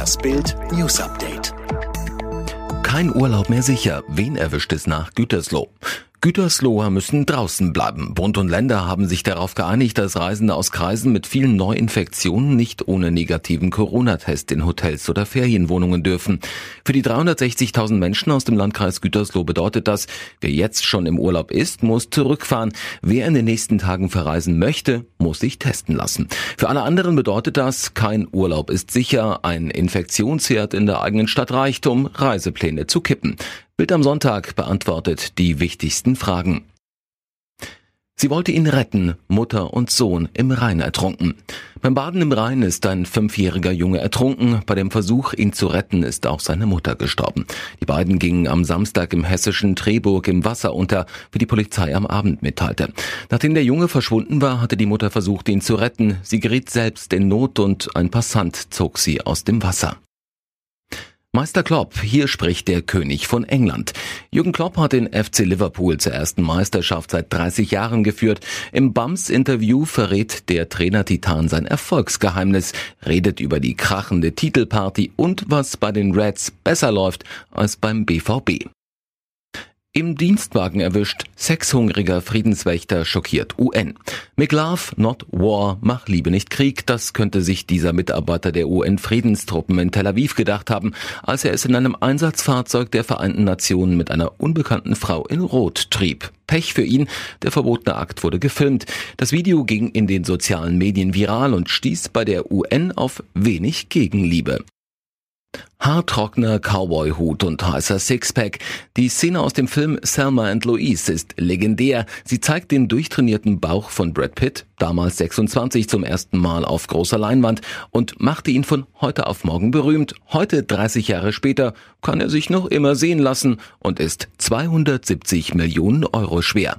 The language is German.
Das Bild News Update. Kein Urlaub mehr sicher. Wen erwischt es nach Gütersloh? Gütersloher müssen draußen bleiben. Bund und Länder haben sich darauf geeinigt, dass Reisende aus Kreisen mit vielen Neuinfektionen nicht ohne negativen Corona-Test in Hotels oder Ferienwohnungen dürfen. Für die 360.000 Menschen aus dem Landkreis Gütersloh bedeutet das, wer jetzt schon im Urlaub ist, muss zurückfahren. Wer in den nächsten Tagen verreisen möchte, muss sich testen lassen. Für alle anderen bedeutet das, kein Urlaub ist sicher, ein Infektionsherd in der eigenen Stadt reicht, um Reisepläne zu kippen. Bild am Sonntag beantwortet die wichtigsten Fragen. Sie wollte ihn retten, Mutter und Sohn im Rhein ertrunken. Beim Baden im Rhein ist ein fünfjähriger Junge ertrunken. Bei dem Versuch, ihn zu retten, ist auch seine Mutter gestorben. Die beiden gingen am Samstag im hessischen Treburg im Wasser unter, wie die Polizei am Abend mitteilte. Nachdem der Junge verschwunden war, hatte die Mutter versucht, ihn zu retten. Sie geriet selbst in Not und ein Passant zog sie aus dem Wasser. Meister Klopp, hier spricht der König von England. Jürgen Klopp hat den FC Liverpool zur ersten Meisterschaft seit 30 Jahren geführt. Im Bums-Interview verrät der Trainer-Titan sein Erfolgsgeheimnis, redet über die krachende Titelparty und was bei den Reds besser läuft als beim BVB. Im Dienstwagen erwischt, sexhungriger Friedenswächter schockiert UN. Make love, not war, mach Liebe nicht Krieg, das könnte sich dieser Mitarbeiter der UN-Friedenstruppen in Tel Aviv gedacht haben, als er es in einem Einsatzfahrzeug der Vereinten Nationen mit einer unbekannten Frau in Rot trieb. Pech für ihn, der verbotene Akt wurde gefilmt. Das Video ging in den sozialen Medien viral und stieß bei der UN auf wenig Gegenliebe. Haartrockener Cowboy-Hut und heißer Sixpack. Die Szene aus dem Film Selma and Louise ist legendär. Sie zeigt den durchtrainierten Bauch von Brad Pitt, damals 26 zum ersten Mal auf großer Leinwand und machte ihn von heute auf morgen berühmt. Heute, 30 Jahre später, kann er sich noch immer sehen lassen und ist 270 Millionen Euro schwer.